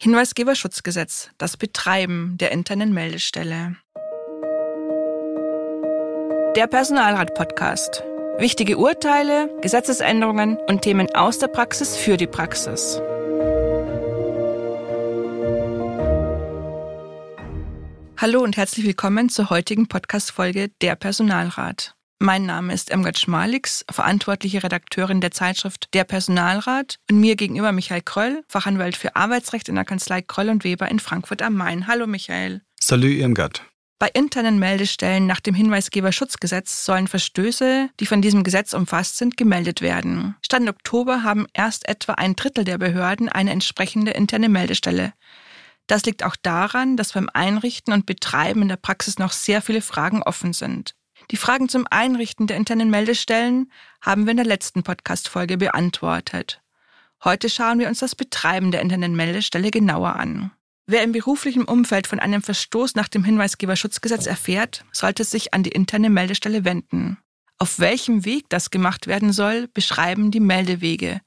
Hinweisgeberschutzgesetz, das Betreiben der internen Meldestelle. Der Personalrat-Podcast. Wichtige Urteile, Gesetzesänderungen und Themen aus der Praxis für die Praxis. Hallo und herzlich willkommen zur heutigen Podcast-Folge Der Personalrat. Mein Name ist Emgard Schmalix, verantwortliche Redakteurin der Zeitschrift Der Personalrat und mir gegenüber Michael Kröll, Fachanwalt für Arbeitsrecht in der Kanzlei Kröll und Weber in Frankfurt am Main. Hallo Michael. Salut Irmgard. Bei internen Meldestellen nach dem Hinweisgeberschutzgesetz sollen Verstöße, die von diesem Gesetz umfasst sind, gemeldet werden. Stand Oktober haben erst etwa ein Drittel der Behörden eine entsprechende interne Meldestelle. Das liegt auch daran, dass beim Einrichten und Betreiben in der Praxis noch sehr viele Fragen offen sind. Die Fragen zum Einrichten der internen Meldestellen haben wir in der letzten Podcast-Folge beantwortet. Heute schauen wir uns das Betreiben der internen Meldestelle genauer an. Wer im beruflichen Umfeld von einem Verstoß nach dem Hinweisgeberschutzgesetz erfährt, sollte sich an die interne Meldestelle wenden. Auf welchem Weg das gemacht werden soll, beschreiben die Meldewege,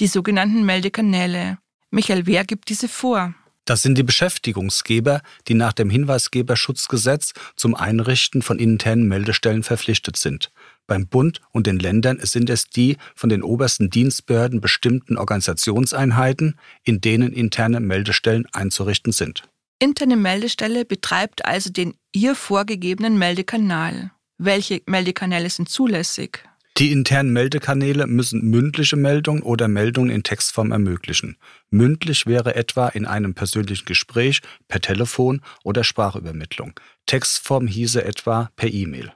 die sogenannten Meldekanäle. Michael, wer gibt diese vor? Das sind die Beschäftigungsgeber, die nach dem Hinweisgeberschutzgesetz zum Einrichten von internen Meldestellen verpflichtet sind. Beim Bund und den Ländern sind es die von den obersten Dienstbehörden bestimmten Organisationseinheiten, in denen interne Meldestellen einzurichten sind. Interne Meldestelle betreibt also den ihr vorgegebenen Meldekanal. Welche Meldekanäle sind zulässig? Die internen Meldekanäle müssen mündliche Meldungen oder Meldungen in Textform ermöglichen. Mündlich wäre etwa in einem persönlichen Gespräch, per Telefon oder Sprachübermittlung. Textform hieße etwa per E-Mail.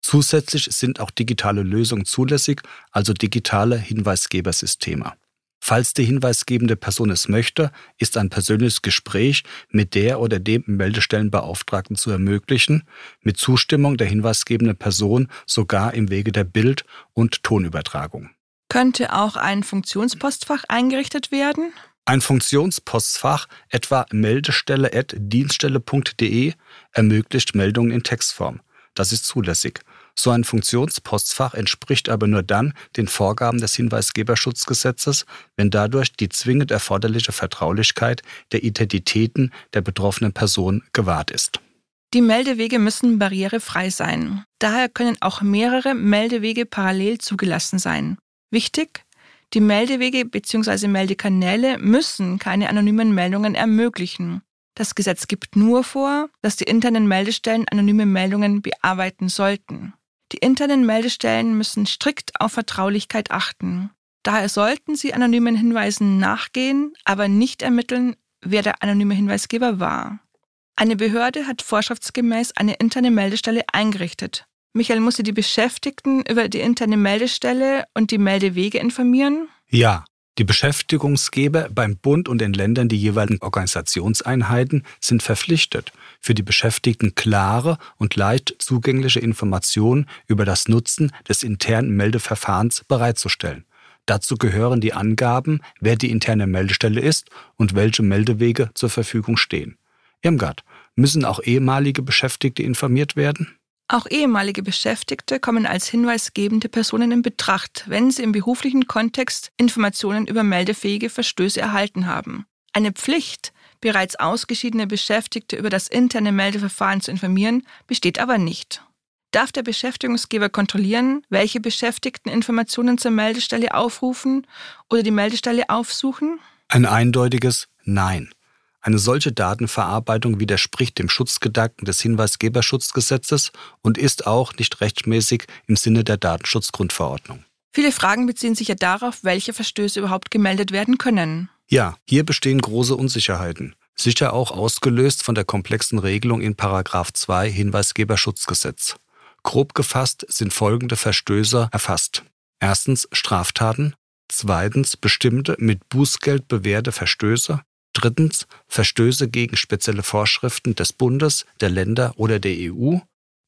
Zusätzlich sind auch digitale Lösungen zulässig, also digitale Hinweisgebersysteme. Falls die hinweisgebende Person es möchte, ist ein persönliches Gespräch mit der oder dem Meldestellenbeauftragten zu ermöglichen, mit Zustimmung der hinweisgebenden Person sogar im Wege der Bild- und Tonübertragung. Könnte auch ein Funktionspostfach eingerichtet werden? Ein Funktionspostfach, etwa meldestelle.dienststelle.de, ermöglicht Meldungen in Textform. Das ist zulässig. So ein Funktionspostfach entspricht aber nur dann den Vorgaben des Hinweisgeberschutzgesetzes, wenn dadurch die zwingend erforderliche Vertraulichkeit der Identitäten der betroffenen Person gewahrt ist. Die Meldewege müssen barrierefrei sein. Daher können auch mehrere Meldewege parallel zugelassen sein. Wichtig, die Meldewege bzw. Meldekanäle müssen keine anonymen Meldungen ermöglichen. Das Gesetz gibt nur vor, dass die internen Meldestellen anonyme Meldungen bearbeiten sollten. Die internen Meldestellen müssen strikt auf Vertraulichkeit achten. Daher sollten sie anonymen Hinweisen nachgehen, aber nicht ermitteln, wer der anonyme Hinweisgeber war. Eine Behörde hat vorschriftsgemäß eine interne Meldestelle eingerichtet. Michael musste die Beschäftigten über die interne Meldestelle und die Meldewege informieren? Ja, die Beschäftigungsgeber beim Bund und den Ländern, die jeweiligen Organisationseinheiten, sind verpflichtet, für die Beschäftigten klare und leicht zugängliche Informationen über das Nutzen des internen Meldeverfahrens bereitzustellen. Dazu gehören die Angaben, wer die interne Meldestelle ist und welche Meldewege zur Verfügung stehen. Irmgard, müssen auch ehemalige Beschäftigte informiert werden? Auch ehemalige Beschäftigte kommen als hinweisgebende Personen in Betracht, wenn sie im beruflichen Kontext Informationen über meldefähige Verstöße erhalten haben. Eine Pflicht, bereits ausgeschiedene Beschäftigte über das interne Meldeverfahren zu informieren, besteht aber nicht. Darf der Beschäftigungsgeber kontrollieren, welche Beschäftigten Informationen zur Meldestelle aufrufen oder die Meldestelle aufsuchen? Ein eindeutiges Nein. Eine solche Datenverarbeitung widerspricht dem Schutzgedanken des Hinweisgeberschutzgesetzes und ist auch nicht rechtmäßig im Sinne der Datenschutzgrundverordnung. Viele Fragen beziehen sich ja darauf, welche Verstöße überhaupt gemeldet werden können. Ja, hier bestehen große Unsicherheiten. Sicher auch ausgelöst von der komplexen Regelung in 2 Hinweisgeberschutzgesetz. Grob gefasst sind folgende Verstöße erfasst. Erstens Straftaten, zweitens bestimmte mit Bußgeld bewährte Verstöße, Drittens Verstöße gegen spezielle Vorschriften des Bundes, der Länder oder der EU.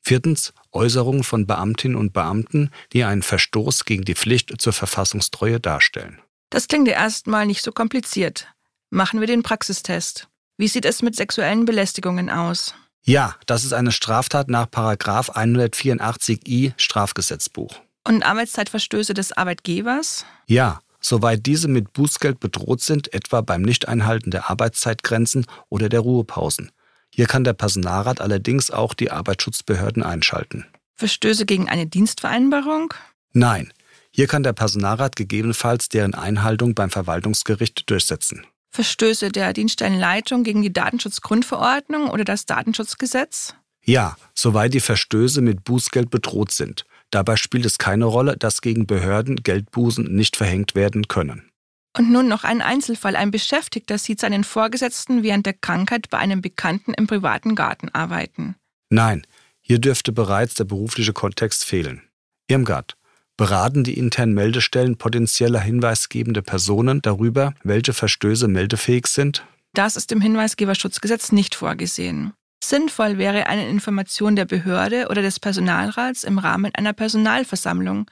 Viertens Äußerungen von Beamtinnen und Beamten, die einen Verstoß gegen die Pflicht zur Verfassungstreue darstellen. Das klingt ja erstmal nicht so kompliziert. Machen wir den Praxistest. Wie sieht es mit sexuellen Belästigungen aus? Ja, das ist eine Straftat nach 184i Strafgesetzbuch. Und Arbeitszeitverstöße des Arbeitgebers? Ja, soweit diese mit Bußgeld bedroht sind, etwa beim Nichteinhalten der Arbeitszeitgrenzen oder der Ruhepausen. Hier kann der Personalrat allerdings auch die Arbeitsschutzbehörden einschalten. Verstöße gegen eine Dienstvereinbarung? Nein, hier kann der Personalrat gegebenenfalls deren Einhaltung beim Verwaltungsgericht durchsetzen. Verstöße der Dienststellenleitung gegen die Datenschutzgrundverordnung oder das Datenschutzgesetz? Ja, soweit die Verstöße mit Bußgeld bedroht sind. Dabei spielt es keine Rolle, dass gegen Behörden Geldbußen nicht verhängt werden können. Und nun noch ein Einzelfall. Ein Beschäftigter sieht seinen Vorgesetzten während der Krankheit bei einem Bekannten im privaten Garten arbeiten. Nein, hier dürfte bereits der berufliche Kontext fehlen. Irmgard, beraten die internen Meldestellen potenzieller hinweisgebende Personen darüber, welche Verstöße meldefähig sind? Das ist im Hinweisgeberschutzgesetz nicht vorgesehen. Sinnvoll wäre eine Information der Behörde oder des Personalrats im Rahmen einer Personalversammlung,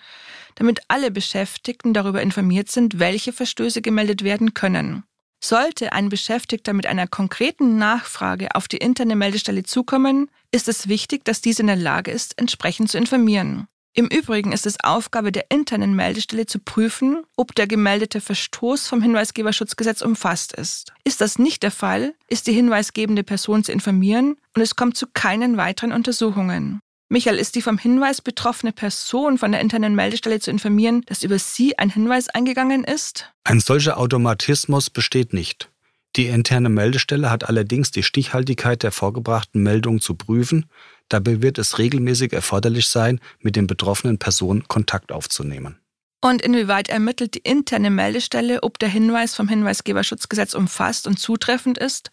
damit alle Beschäftigten darüber informiert sind, welche Verstöße gemeldet werden können. Sollte ein Beschäftigter mit einer konkreten Nachfrage auf die interne Meldestelle zukommen, ist es wichtig, dass diese in der Lage ist, entsprechend zu informieren. Im Übrigen ist es Aufgabe der internen Meldestelle zu prüfen, ob der gemeldete Verstoß vom Hinweisgeberschutzgesetz umfasst ist. Ist das nicht der Fall, ist die hinweisgebende Person zu informieren und es kommt zu keinen weiteren Untersuchungen. Michael, ist die vom Hinweis betroffene Person von der internen Meldestelle zu informieren, dass über sie ein Hinweis eingegangen ist? Ein solcher Automatismus besteht nicht. Die interne Meldestelle hat allerdings die Stichhaltigkeit der vorgebrachten Meldungen zu prüfen. Dabei wird es regelmäßig erforderlich sein, mit den betroffenen Personen Kontakt aufzunehmen. Und inwieweit ermittelt die interne Meldestelle, ob der Hinweis vom Hinweisgeberschutzgesetz umfasst und zutreffend ist?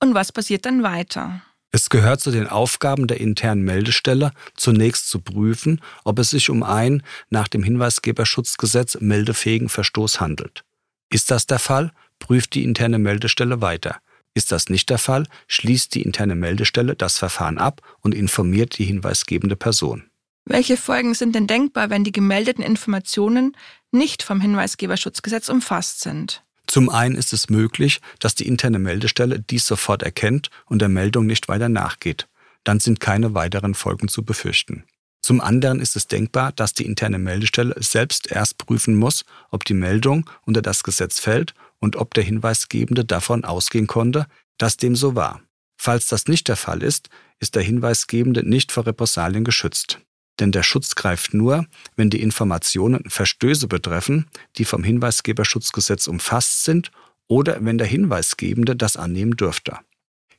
Und was passiert dann weiter? Es gehört zu den Aufgaben der internen Meldestelle, zunächst zu prüfen, ob es sich um einen nach dem Hinweisgeberschutzgesetz meldefähigen Verstoß handelt. Ist das der Fall, prüft die interne Meldestelle weiter. Ist das nicht der Fall, schließt die interne Meldestelle das Verfahren ab und informiert die hinweisgebende Person. Welche Folgen sind denn denkbar, wenn die gemeldeten Informationen nicht vom Hinweisgeberschutzgesetz umfasst sind? Zum einen ist es möglich, dass die interne Meldestelle dies sofort erkennt und der Meldung nicht weiter nachgeht. Dann sind keine weiteren Folgen zu befürchten. Zum anderen ist es denkbar, dass die interne Meldestelle selbst erst prüfen muss, ob die Meldung unter das Gesetz fällt und ob der Hinweisgebende davon ausgehen konnte, dass dem so war. Falls das nicht der Fall ist, ist der Hinweisgebende nicht vor Repressalien geschützt. Denn der Schutz greift nur, wenn die Informationen Verstöße betreffen, die vom Hinweisgeberschutzgesetz umfasst sind oder wenn der Hinweisgebende das annehmen dürfte.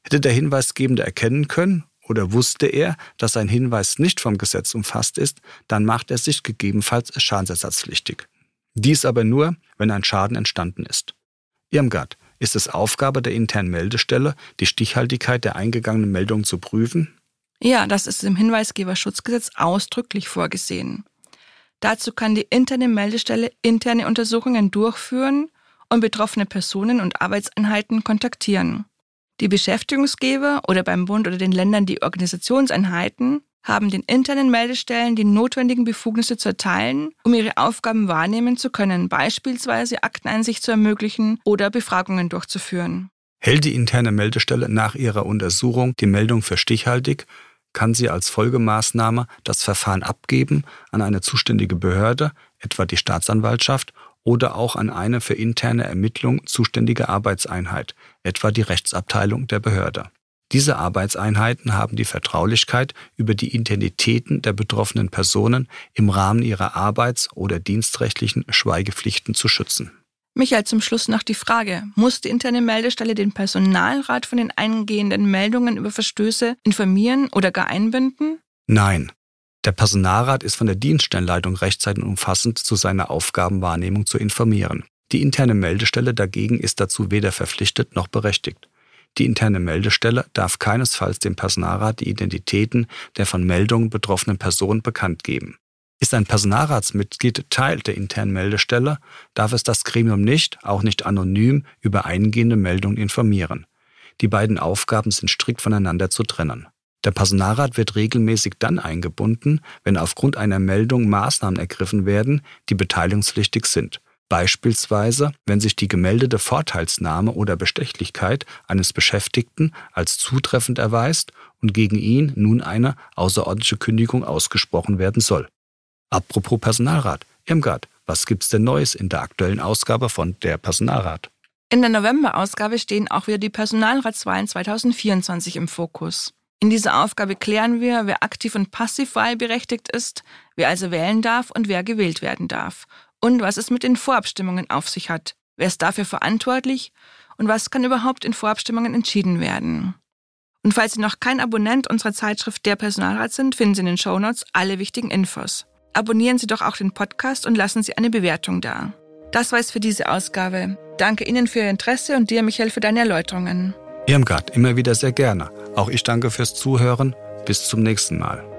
Hätte der Hinweisgebende erkennen können oder wusste er, dass sein Hinweis nicht vom Gesetz umfasst ist, dann macht er sich gegebenenfalls schadensersatzpflichtig. Dies aber nur, wenn ein Schaden entstanden ist. Irmgard, ist es Aufgabe der internen Meldestelle, die Stichhaltigkeit der eingegangenen Meldung zu prüfen? Ja, das ist im Hinweisgeberschutzgesetz ausdrücklich vorgesehen. Dazu kann die interne Meldestelle interne Untersuchungen durchführen und betroffene Personen und Arbeitseinheiten kontaktieren. Die Beschäftigungsgeber oder beim Bund oder den Ländern die Organisationseinheiten haben den internen Meldestellen die notwendigen Befugnisse zu erteilen, um ihre Aufgaben wahrnehmen zu können, beispielsweise Akteneinsicht zu ermöglichen oder Befragungen durchzuführen. Hält die interne Meldestelle nach ihrer Untersuchung die Meldung für stichhaltig, kann sie als Folgemaßnahme das Verfahren abgeben an eine zuständige Behörde, etwa die Staatsanwaltschaft, oder auch an eine für interne Ermittlung zuständige Arbeitseinheit, etwa die Rechtsabteilung der Behörde. Diese Arbeitseinheiten haben die Vertraulichkeit über die Identitäten der betroffenen Personen im Rahmen ihrer arbeits- oder dienstrechtlichen Schweigepflichten zu schützen. Michael, zum Schluss noch die Frage, muss die interne Meldestelle den Personalrat von den eingehenden Meldungen über Verstöße informieren oder gar einbinden? Nein. Der Personalrat ist von der Dienststellenleitung rechtzeitig umfassend zu seiner Aufgabenwahrnehmung zu informieren. Die interne Meldestelle dagegen ist dazu weder verpflichtet noch berechtigt. Die interne Meldestelle darf keinesfalls dem Personalrat die Identitäten der von Meldungen betroffenen Personen bekannt geben. Ist ein Personalratsmitglied Teil der internen Meldestelle, darf es das Gremium nicht, auch nicht anonym, über eingehende Meldungen informieren. Die beiden Aufgaben sind strikt voneinander zu trennen. Der Personalrat wird regelmäßig dann eingebunden, wenn aufgrund einer Meldung Maßnahmen ergriffen werden, die beteiligungspflichtig sind. Beispielsweise, wenn sich die gemeldete Vorteilsnahme oder Bestechlichkeit eines Beschäftigten als zutreffend erweist und gegen ihn nun eine außerordentliche Kündigung ausgesprochen werden soll. Apropos Personalrat, Irmgard, Was gibt's denn Neues in der aktuellen Ausgabe von Der Personalrat? In der November-Ausgabe stehen auch wieder die Personalratswahlen 2024 im Fokus. In dieser Aufgabe klären wir, wer aktiv und passiv wahlberechtigt ist, wer also wählen darf und wer gewählt werden darf. Und was es mit den Vorabstimmungen auf sich hat. Wer ist dafür verantwortlich und was kann überhaupt in Vorabstimmungen entschieden werden. Und falls Sie noch kein Abonnent unserer Zeitschrift Der Personalrat sind, finden Sie in den Shownotes alle wichtigen Infos. Abonnieren Sie doch auch den Podcast und lassen Sie eine Bewertung da. Das war es für diese Ausgabe. Danke Ihnen für Ihr Interesse und dir, Michael, für deine Erläuterungen. Irmgard, immer wieder sehr gerne. Auch ich danke fürs Zuhören. Bis zum nächsten Mal.